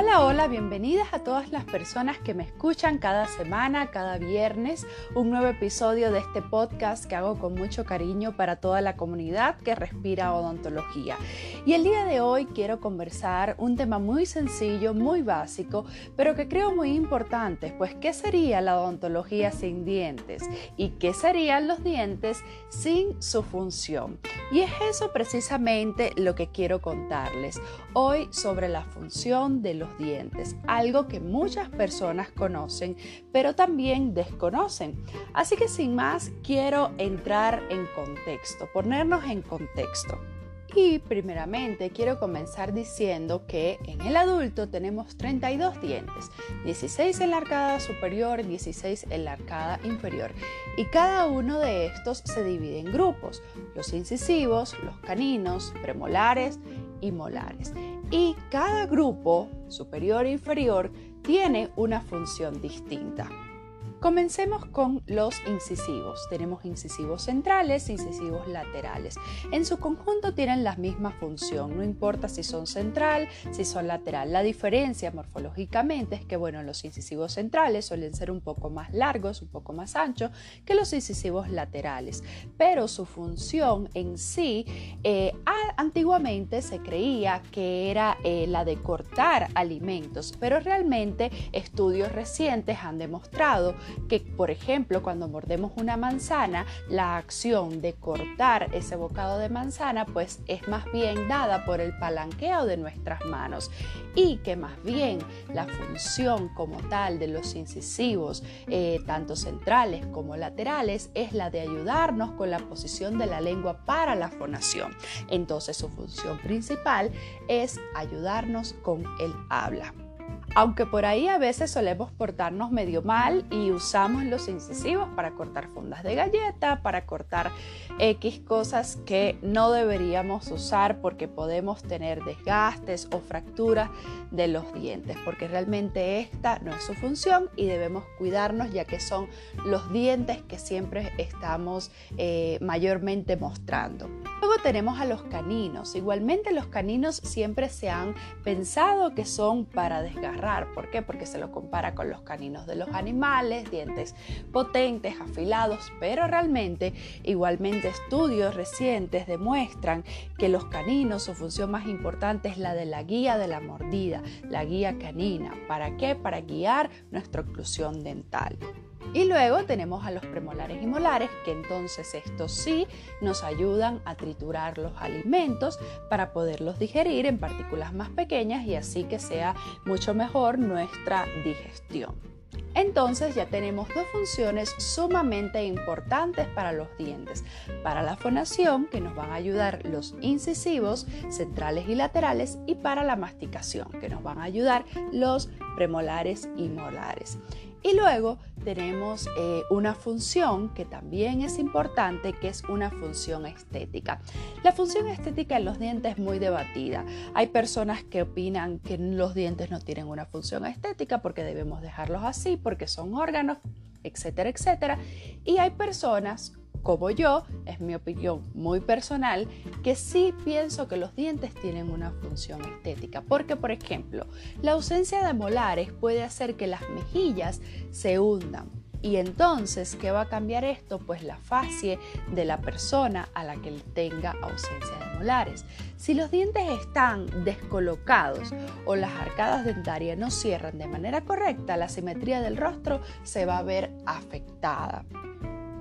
Hola, hola, bienvenidas a todas las personas que me escuchan cada semana, cada viernes, un nuevo episodio de este podcast que hago con mucho cariño para toda la comunidad que respira odontología. Y el día de hoy quiero conversar un tema muy sencillo, muy básico, pero que creo muy importante, pues ¿qué sería la odontología sin dientes? ¿Y qué serían los dientes sin su función? Y es eso precisamente lo que quiero contarles hoy sobre la función de los dientes, algo que muchas personas conocen, pero también desconocen. Así que sin más, quiero entrar en contexto, ponernos en contexto. Y primeramente quiero comenzar diciendo que en el adulto tenemos 32 dientes, 16 en la arcada superior, 16 en la arcada inferior. Y cada uno de estos se divide en grupos, los incisivos, los caninos, premolares y molares. Y cada grupo, superior e inferior, tiene una función distinta. Comencemos con los incisivos. Tenemos incisivos centrales, incisivos laterales. En su conjunto tienen la misma función, no importa si son central, si son lateral. La diferencia morfológicamente es que, bueno, los incisivos centrales suelen ser un poco más largos, un poco más anchos que los incisivos laterales, pero su función en sí, eh, antiguamente se creía que era eh, la de cortar alimentos, pero realmente estudios recientes han demostrado que, por ejemplo, cuando mordemos una manzana, la acción de cortar ese bocado de manzana, pues es más bien dada por el palanqueo de nuestras manos y que más bien la función como tal de los incisivos, eh, tanto centrales como laterales, es la de ayudarnos con la posición de la lengua para la fonación. Entonces su función principal es ayudarnos con el habla aunque por ahí a veces solemos portarnos medio mal y usamos los incisivos para cortar fundas de galleta, para cortar X cosas que no deberíamos usar porque podemos tener desgastes o fracturas de los dientes, porque realmente esta no es su función y debemos cuidarnos ya que son los dientes que siempre estamos eh, mayormente mostrando. Tenemos a los caninos. Igualmente los caninos siempre se han pensado que son para desgarrar. ¿Por qué? Porque se lo compara con los caninos de los animales, dientes potentes, afilados, pero realmente igualmente estudios recientes demuestran que los caninos, su función más importante es la de la guía de la mordida, la guía canina. ¿Para qué? Para guiar nuestra oclusión dental. Y luego tenemos a los premolares y molares, que entonces estos sí nos ayudan a triturar los alimentos para poderlos digerir en partículas más pequeñas y así que sea mucho mejor nuestra digestión. Entonces ya tenemos dos funciones sumamente importantes para los dientes. Para la fonación, que nos van a ayudar los incisivos centrales y laterales, y para la masticación, que nos van a ayudar los premolares y molares. Y luego tenemos eh, una función que también es importante, que es una función estética. La función estética en los dientes es muy debatida. Hay personas que opinan que los dientes no tienen una función estética porque debemos dejarlos así, porque son órganos, etcétera, etcétera. Y hay personas como yo, es mi opinión muy personal, que sí pienso que los dientes tienen una función estética. Porque, por ejemplo, la ausencia de molares puede hacer que las mejillas se hundan. Y entonces, ¿qué va a cambiar esto? Pues la facie de la persona a la que tenga ausencia de molares. Si los dientes están descolocados o las arcadas dentarias no cierran de manera correcta, la simetría del rostro se va a ver afectada.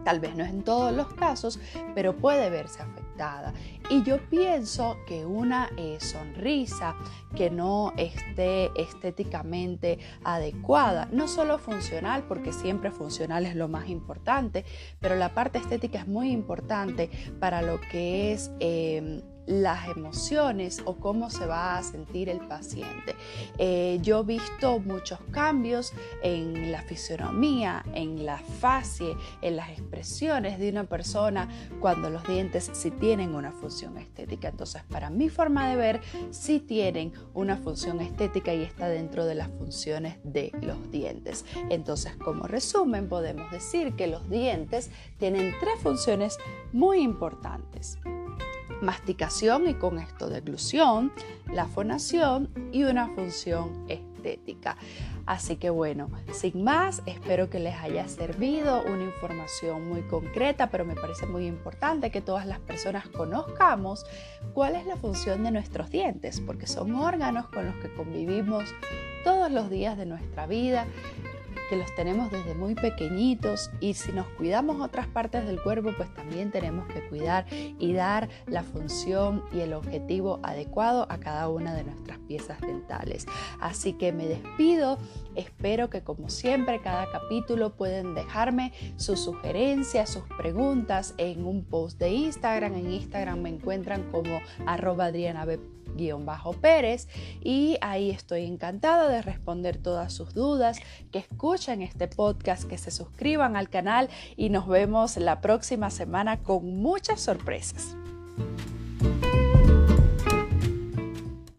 Tal vez no es en todos los casos, pero puede verse afectada. Y yo pienso que una eh, sonrisa que no esté estéticamente adecuada, no solo funcional, porque siempre funcional es lo más importante, pero la parte estética es muy importante para lo que es... Em, las emociones o cómo se va a sentir el paciente. Eh, yo he visto muchos cambios en la fisionomía, en la facie, en las expresiones de una persona cuando los dientes sí tienen una función estética. Entonces, para mi forma de ver, sí tienen una función estética y está dentro de las funciones de los dientes. Entonces, como resumen, podemos decir que los dientes tienen tres funciones muy importantes masticación y con esto deglución, la fonación y una función estética. Así que bueno, sin más, espero que les haya servido una información muy concreta, pero me parece muy importante que todas las personas conozcamos cuál es la función de nuestros dientes, porque son órganos con los que convivimos todos los días de nuestra vida que los tenemos desde muy pequeñitos y si nos cuidamos otras partes del cuerpo, pues también tenemos que cuidar y dar la función y el objetivo adecuado a cada una de nuestras piezas dentales. Así que me despido, espero que como siempre cada capítulo pueden dejarme sus sugerencias, sus preguntas en un post de Instagram. En Instagram me encuentran como arroba Adriana bajo Pérez y ahí estoy encantada de responder todas sus dudas, que escuchen este podcast, que se suscriban al canal y nos vemos la próxima semana con muchas sorpresas.